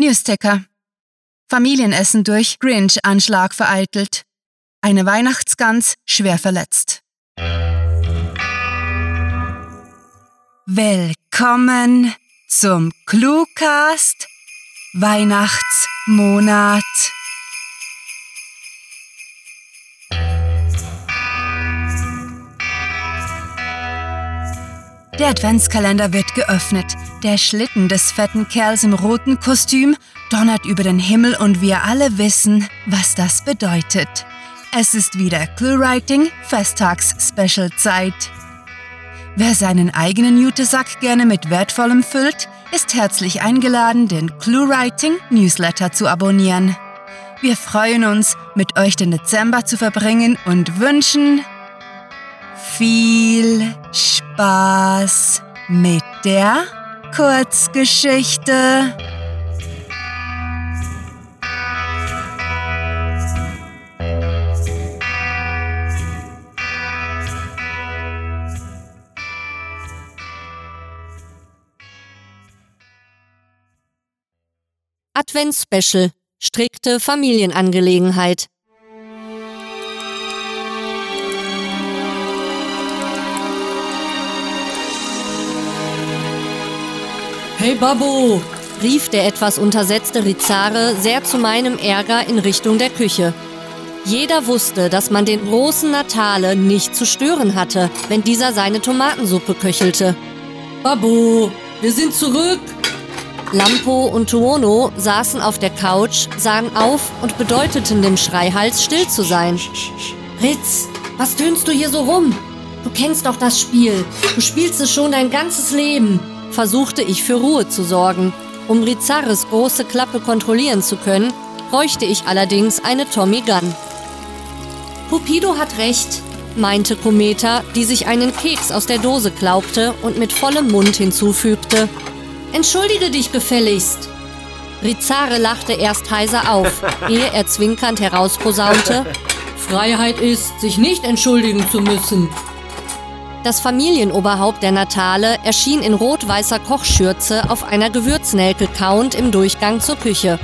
Newsticker. Familienessen durch Grinch-Anschlag vereitelt. Eine Weihnachtsgans schwer verletzt. Willkommen zum Cluecast Weihnachtsmonat. Der Adventskalender wird geöffnet. Der Schlitten des fetten Kerls im roten Kostüm donnert über den Himmel und wir alle wissen, was das bedeutet. Es ist wieder Clue-Writing Festtags-Special-Zeit. Wer seinen eigenen Jutesack gerne mit Wertvollem füllt, ist herzlich eingeladen, den Clue-Writing Newsletter zu abonnieren. Wir freuen uns, mit euch den Dezember zu verbringen und wünschen viel Spaß mit der Kurzgeschichte. Adventsspecial strikte Familienangelegenheit. Hey Babu, rief der etwas untersetzte Rizare sehr zu meinem Ärger in Richtung der Küche. Jeder wusste, dass man den großen Natale nicht zu stören hatte, wenn dieser seine Tomatensuppe köchelte. Babu, wir sind zurück! Lampo und Tuono saßen auf der Couch, sahen auf und bedeuteten dem Schreihals still zu sein. Ritz, was tönst du hier so rum? Du kennst doch das Spiel. Du spielst es schon dein ganzes Leben versuchte ich für Ruhe zu sorgen. Um Rizares große Klappe kontrollieren zu können, bräuchte ich allerdings eine Tommy Gun. Pupido hat recht, meinte Kometa, die sich einen Keks aus der Dose klaubte und mit vollem Mund hinzufügte. Entschuldige dich gefälligst. Rizare lachte erst heiser auf, ehe er zwinkernd herausposaunte. Freiheit ist, sich nicht entschuldigen zu müssen. Das Familienoberhaupt der Natale erschien in rot-weißer Kochschürze auf einer Gewürznelke kauend im Durchgang zur Küche.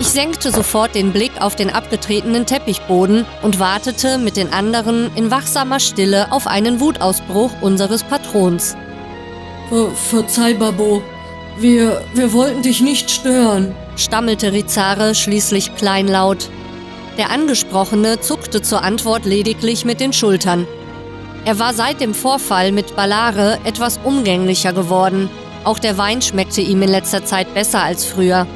Ich senkte sofort den Blick auf den abgetretenen Teppichboden und wartete mit den anderen in wachsamer Stille auf einen Wutausbruch unseres Patrons. Ver Verzeih, Babo. Wir, wir wollten dich nicht stören, stammelte Rizare schließlich kleinlaut. Der Angesprochene zuckte zur Antwort lediglich mit den Schultern. Er war seit dem Vorfall mit Ballare etwas umgänglicher geworden. Auch der Wein schmeckte ihm in letzter Zeit besser als früher.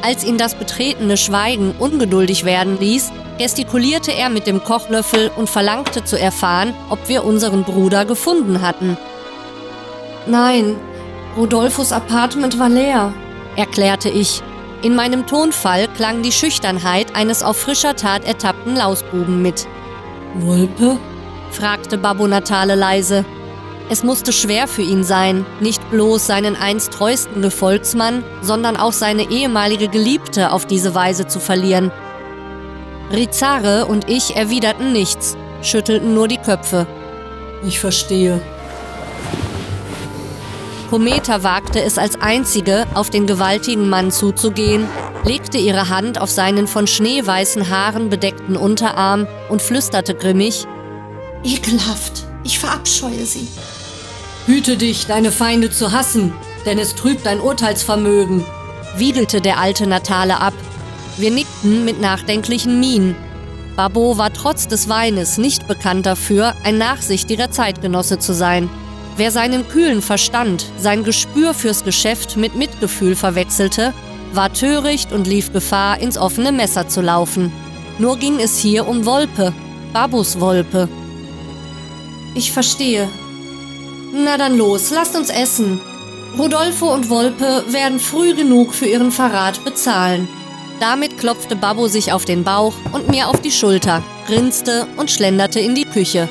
Als ihn das betretene Schweigen ungeduldig werden ließ, gestikulierte er mit dem Kochlöffel und verlangte zu erfahren, ob wir unseren Bruder gefunden hatten. Nein, Rodolfos Apartment war leer, erklärte ich. In meinem Tonfall klang die Schüchternheit eines auf frischer Tat ertappten Lausbuben mit. Wolpe? Fragte Babu Natale leise. Es musste schwer für ihn sein, nicht bloß seinen einst treuesten Gefolgsmann, sondern auch seine ehemalige Geliebte auf diese Weise zu verlieren. Rizare und ich erwiderten nichts, schüttelten nur die Köpfe. Ich verstehe. Kometa wagte es als einzige, auf den gewaltigen Mann zuzugehen, legte ihre Hand auf seinen von schneeweißen Haaren bedeckten Unterarm und flüsterte grimmig Ekelhaft. Ich verabscheue sie. Hüte dich, deine Feinde zu hassen, denn es trübt dein Urteilsvermögen, wiegelte der alte Natale ab. Wir nickten mit nachdenklichen Mienen. Babo war trotz des Weines nicht bekannt dafür, ein nachsichtiger Zeitgenosse zu sein. Wer seinen kühlen Verstand, sein Gespür fürs Geschäft mit Mitgefühl verwechselte, war töricht und lief Gefahr, ins offene Messer zu laufen. Nur ging es hier um Wolpe, Babus Wolpe. Ich verstehe. Na dann los, lasst uns essen. Rodolfo und Wolpe werden früh genug für ihren Verrat bezahlen. Damit klopfte Babbo sich auf den Bauch und mir auf die Schulter, grinste und schlenderte in die Küche.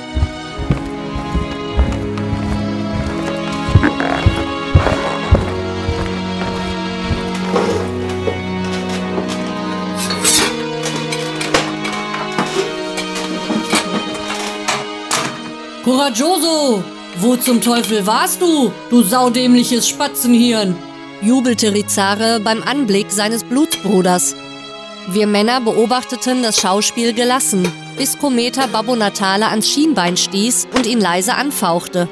Coraggioso! Wo zum Teufel warst du, du saudämliches Spatzenhirn? jubelte Rizare beim Anblick seines Blutsbruders. Wir Männer beobachteten das Schauspiel gelassen, bis Kometa Babbo Natale ans Schienbein stieß und ihn leise anfauchte.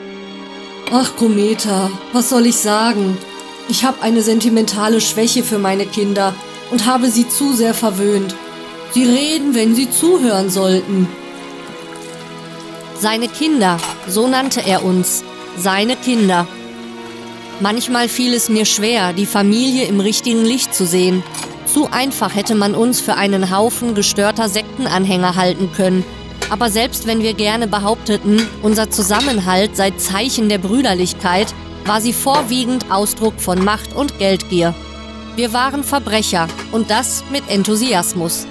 Ach, Kometa, was soll ich sagen? Ich habe eine sentimentale Schwäche für meine Kinder und habe sie zu sehr verwöhnt. Sie reden, wenn sie zuhören sollten. Seine Kinder, so nannte er uns, seine Kinder. Manchmal fiel es mir schwer, die Familie im richtigen Licht zu sehen. Zu einfach hätte man uns für einen Haufen gestörter Sektenanhänger halten können. Aber selbst wenn wir gerne behaupteten, unser Zusammenhalt sei Zeichen der Brüderlichkeit, war sie vorwiegend Ausdruck von Macht und Geldgier. Wir waren Verbrecher und das mit Enthusiasmus.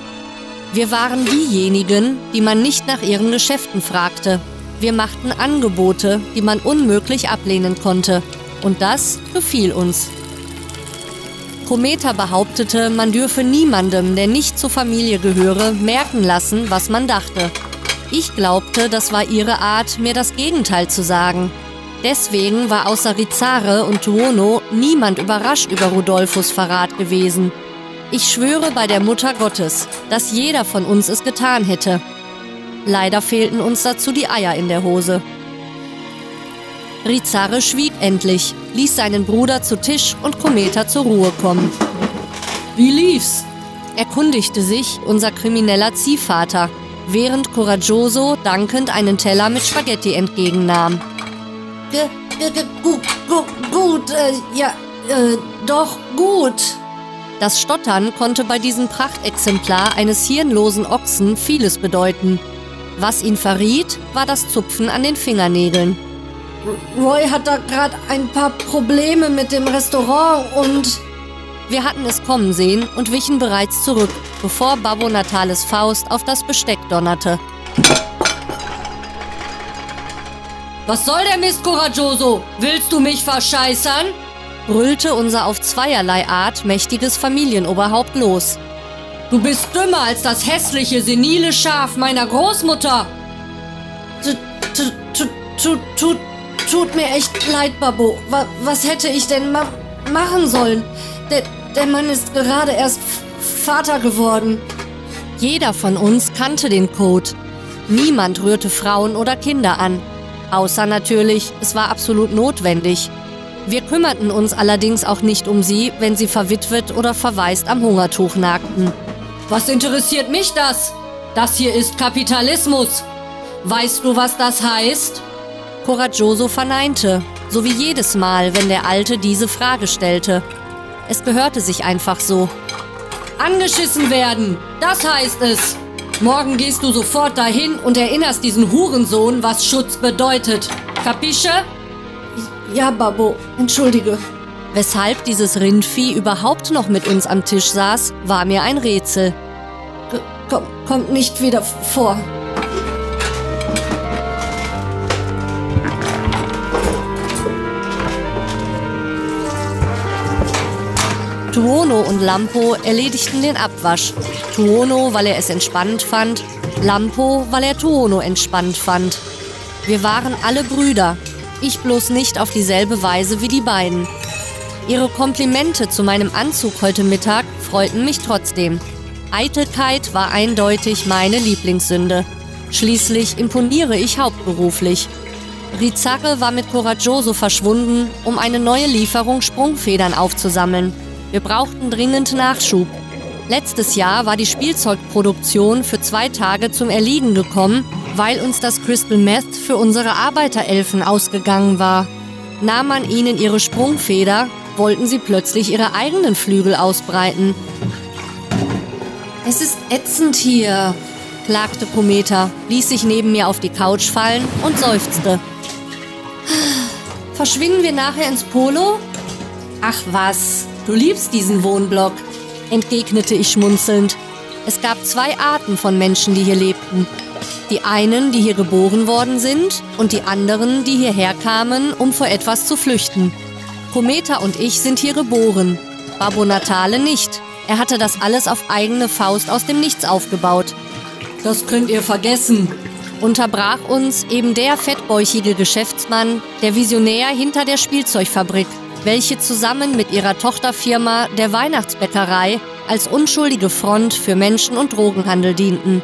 Wir waren diejenigen, die man nicht nach ihren Geschäften fragte. Wir machten Angebote, die man unmöglich ablehnen konnte. Und das gefiel uns. Kometa behauptete, man dürfe niemandem, der nicht zur Familie gehöre, merken lassen, was man dachte. Ich glaubte, das war ihre Art, mir das Gegenteil zu sagen. Deswegen war außer Rizare und Tuono niemand überrascht über Rodolfos Verrat gewesen. Ich schwöre bei der Mutter Gottes, dass jeder von uns es getan hätte. Leider fehlten uns dazu die Eier in der Hose. Rizare schwieg endlich, ließ seinen Bruder zu Tisch und Kometa zur Ruhe kommen. Wie lief's? erkundigte sich unser krimineller Ziehvater, während Coraggioso dankend einen Teller mit Spaghetti entgegennahm. G gut, gut, gut, äh, ja, äh, doch gut. Das Stottern konnte bei diesem Prachtexemplar eines hirnlosen Ochsen vieles bedeuten. Was ihn verriet, war das Zupfen an den Fingernägeln. Roy hat da gerade ein paar Probleme mit dem Restaurant und... Wir hatten es kommen sehen und wichen bereits zurück, bevor Babbo Natales Faust auf das Besteck donnerte. Was soll der Mist, Coraggioso? Willst du mich verscheißern? Brüllte unser auf zweierlei Art mächtiges Familienoberhaupt los. Du bist dümmer als das hässliche, senile Schaf meiner Großmutter. Tut, mir echt leid, Babbo. Was hätte ich denn ma machen sollen? Der Mann ist gerade erst Vater geworden. Jeder von uns kannte den Code. Niemand rührte Frauen oder Kinder an. Außer natürlich, es war absolut notwendig. Wir kümmerten uns allerdings auch nicht um sie, wenn sie verwitwet oder verwaist am Hungertuch nagten. Was interessiert mich das? Das hier ist Kapitalismus. Weißt du, was das heißt? Coraggioso verneinte, so wie jedes Mal, wenn der Alte diese Frage stellte. Es gehörte sich einfach so. Angeschissen werden, das heißt es. Morgen gehst du sofort dahin und erinnerst diesen Hurensohn, was Schutz bedeutet. Kapische? Ja, Babbo, entschuldige. Weshalb dieses Rindvieh überhaupt noch mit uns am Tisch saß, war mir ein Rätsel. Komm, kommt nicht wieder vor. Tuono und Lampo erledigten den Abwasch. Tuono, weil er es entspannt fand, Lampo, weil er Tuono entspannt fand. Wir waren alle Brüder, ich bloß nicht auf dieselbe Weise wie die beiden. Ihre Komplimente zu meinem Anzug heute Mittag freuten mich trotzdem. Eitelkeit war eindeutig meine Lieblingssünde. Schließlich imponiere ich hauptberuflich. Rizarre war mit Coraggioso verschwunden, um eine neue Lieferung Sprungfedern aufzusammeln. Wir brauchten dringend Nachschub. Letztes Jahr war die Spielzeugproduktion für zwei Tage zum Erliegen gekommen weil uns das Crystal Meth für unsere Arbeiterelfen ausgegangen war. Nahm man ihnen ihre Sprungfeder, wollten sie plötzlich ihre eigenen Flügel ausbreiten. Es ist ätzend hier, klagte Kometa, ließ sich neben mir auf die Couch fallen und seufzte. Verschwinden wir nachher ins Polo? Ach was, du liebst diesen Wohnblock, entgegnete ich schmunzelnd. Es gab zwei Arten von Menschen, die hier lebten. Die einen, die hier geboren worden sind und die anderen, die hierher kamen, um vor etwas zu flüchten. Kometa und ich sind hier geboren, Babbo Natale nicht. Er hatte das alles auf eigene Faust aus dem Nichts aufgebaut. Das könnt ihr vergessen, unterbrach uns eben der fettbäuchige Geschäftsmann, der Visionär hinter der Spielzeugfabrik. welche zusammen mit ihrer Tochterfirma der Weihnachtsbäckerei als unschuldige Front für Menschen- und Drogenhandel dienten.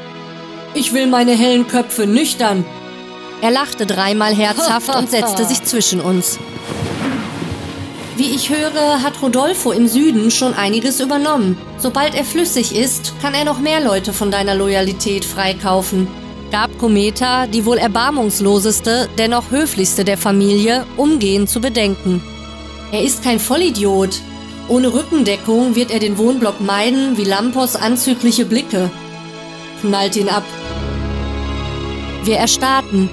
Ich will meine hellen Köpfe nüchtern. Er lachte dreimal herzhaft und setzte sich zwischen uns. Wie ich höre, hat Rodolfo im Süden schon einiges übernommen. Sobald er flüssig ist, kann er noch mehr Leute von deiner Loyalität freikaufen. Gab Kometa, die wohl erbarmungsloseste, dennoch höflichste der Familie, umgehend zu bedenken. Er ist kein Vollidiot. Ohne Rückendeckung wird er den Wohnblock meiden wie Lampos anzügliche Blicke. Knallt ihn ab. Wir erstarrten.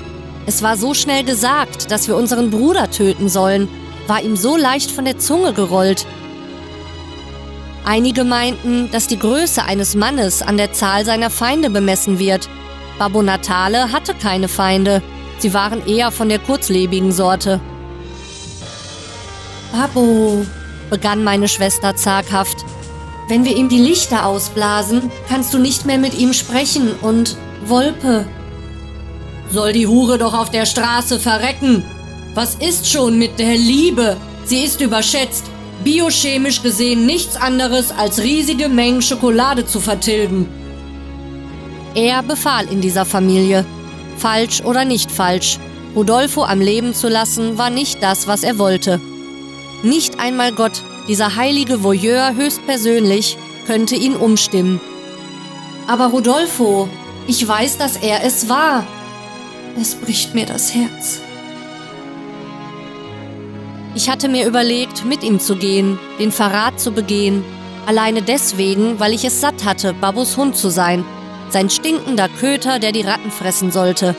Es war so schnell gesagt, dass wir unseren Bruder töten sollen war ihm so leicht von der Zunge gerollt. Einige meinten, dass die Größe eines Mannes an der Zahl seiner Feinde bemessen wird. Babbo Natale hatte keine Feinde. Sie waren eher von der kurzlebigen Sorte. Babbo, begann meine Schwester zaghaft, wenn wir ihm die Lichter ausblasen, kannst du nicht mehr mit ihm sprechen und Wolpe. Soll die Hure doch auf der Straße verrecken, was ist schon mit der Liebe? Sie ist überschätzt. Biochemisch gesehen nichts anderes als riesige Mengen Schokolade zu vertilgen. Er befahl in dieser Familie. Falsch oder nicht falsch. Rodolfo am Leben zu lassen, war nicht das, was er wollte. Nicht einmal Gott, dieser heilige Voyeur höchstpersönlich, könnte ihn umstimmen. Aber Rodolfo, ich weiß, dass er es war. Es bricht mir das Herz. Ich hatte mir überlegt, mit ihm zu gehen, den Verrat zu begehen. Alleine deswegen, weil ich es satt hatte, Babus Hund zu sein. Sein stinkender Köter, der die Ratten fressen sollte.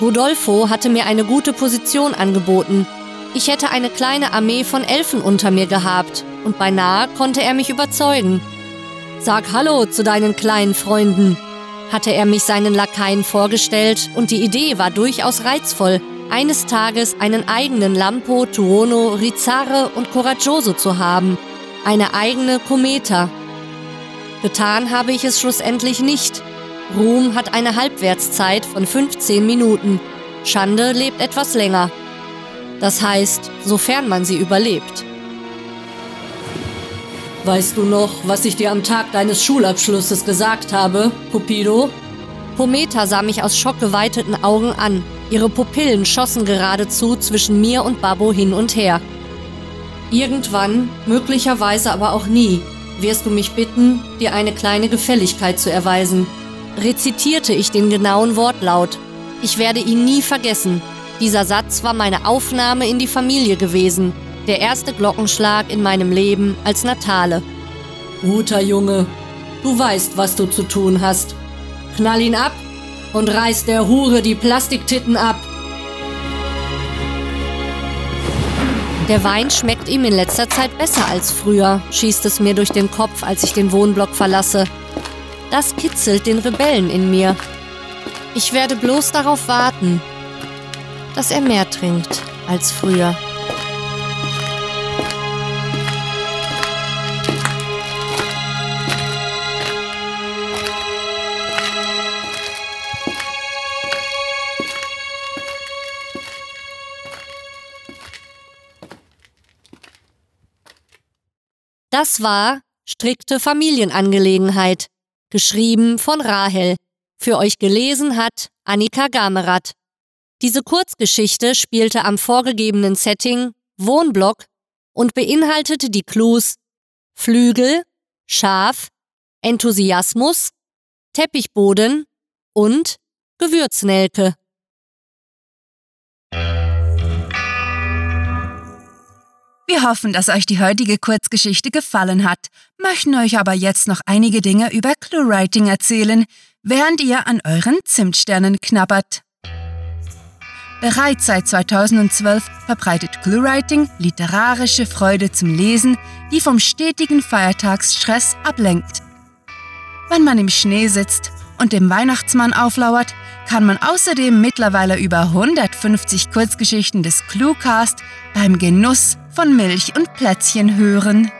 Rodolfo hatte mir eine gute Position angeboten. Ich hätte eine kleine Armee von Elfen unter mir gehabt und beinahe konnte er mich überzeugen. Sag Hallo zu deinen kleinen Freunden, hatte er mich seinen Lakaien vorgestellt und die Idee war durchaus reizvoll, eines Tages einen eigenen Lampo, Tuono, Rizare und Coraggioso zu haben, eine eigene Kometa. Getan habe ich es schlussendlich nicht. Ruhm hat eine Halbwertszeit von 15 Minuten. Schande lebt etwas länger. Das heißt, sofern man sie überlebt. Weißt du noch, was ich dir am Tag deines Schulabschlusses gesagt habe, Cupido? Pometa sah mich aus schockgeweiteten Augen an. Ihre Pupillen schossen geradezu zwischen mir und Babbo hin und her. Irgendwann, möglicherweise aber auch nie, wirst du mich bitten, dir eine kleine Gefälligkeit zu erweisen. Rezitierte ich den genauen Wortlaut. Ich werde ihn nie vergessen. Dieser Satz war meine Aufnahme in die Familie gewesen, der erste Glockenschlag in meinem Leben als Natale. Guter Junge, du weißt, was du zu tun hast. Knall ihn ab und reiß der Hure die Plastiktitten ab. Der Wein schmeckt ihm in letzter Zeit besser als früher, schießt es mir durch den Kopf, als ich den Wohnblock verlasse. Das kitzelt den Rebellen in mir. Ich werde bloß darauf warten, dass er mehr trinkt als früher. Das war strikte Familienangelegenheit, geschrieben von Rahel. Für euch gelesen hat Annika Gamerath. Diese Kurzgeschichte spielte am vorgegebenen Setting Wohnblock und beinhaltete die Clues Flügel, Schaf, Enthusiasmus, Teppichboden und Gewürznelke. Wir hoffen, dass euch die heutige Kurzgeschichte gefallen hat, möchten euch aber jetzt noch einige Dinge über ClueWriting erzählen, während ihr an euren Zimtsternen knabbert. Bereits seit 2012 verbreitet ClueWriting literarische Freude zum Lesen, die vom stetigen Feiertagsstress ablenkt. Wenn man im Schnee sitzt und dem Weihnachtsmann auflauert, kann man außerdem mittlerweile über 150 Kurzgeschichten des Cluecast beim Genuss von Milch und Plätzchen hören.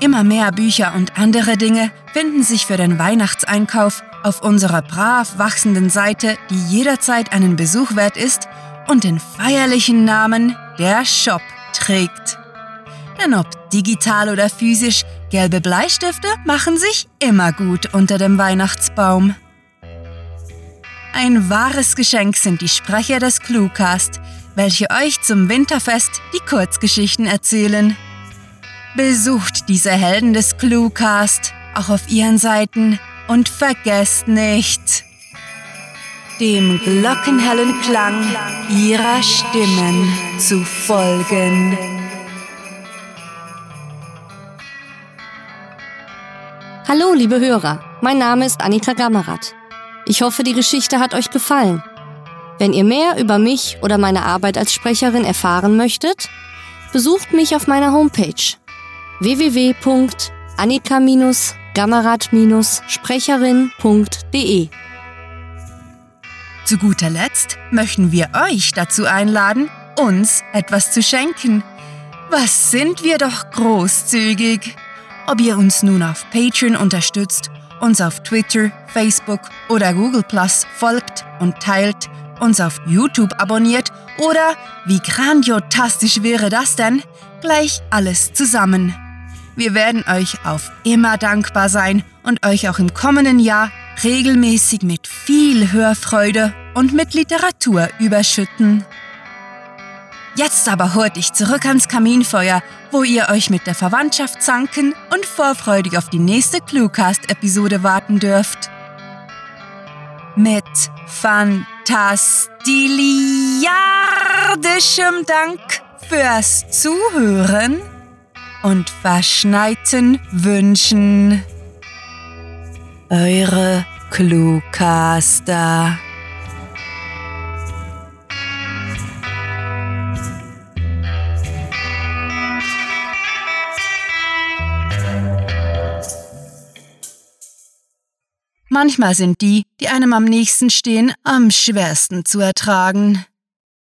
Immer mehr Bücher und andere Dinge finden sich für den Weihnachtseinkauf auf unserer brav wachsenden Seite, die jederzeit einen Besuch wert ist und den feierlichen Namen der Shop trägt. Denn ob digital oder physisch, gelbe Bleistifte machen sich immer gut unter dem Weihnachtsbaum. Ein wahres Geschenk sind die Sprecher des Cluecast, welche euch zum Winterfest die Kurzgeschichten erzählen. Besucht diese Helden des Cluecast auch auf ihren Seiten und vergesst nicht, dem glockenhellen Klang ihrer Stimmen zu folgen. Hallo, liebe Hörer, mein Name ist Annika Gammerath. Ich hoffe, die Geschichte hat euch gefallen. Wenn ihr mehr über mich oder meine Arbeit als Sprecherin erfahren möchtet, besucht mich auf meiner Homepage www.annika-gammerath-sprecherin.de. Zu guter Letzt möchten wir euch dazu einladen, uns etwas zu schenken. Was sind wir doch großzügig! Ob ihr uns nun auf Patreon unterstützt, uns auf Twitter, Facebook oder Google Plus folgt und teilt, uns auf YouTube abonniert oder, wie grandiotastisch wäre das denn, gleich alles zusammen. Wir werden euch auf immer dankbar sein und euch auch im kommenden Jahr regelmäßig mit viel Hörfreude und mit Literatur überschütten. Jetzt aber hurt dich zurück ans Kaminfeuer, wo ihr euch mit der Verwandtschaft zanken und vorfreudig auf die nächste Cluecast-Episode warten dürft. Mit fantastiliardischem Dank fürs Zuhören und verschneiten Wünschen. Eure Cluecaster. Manchmal sind die, die einem am nächsten stehen, am schwersten zu ertragen.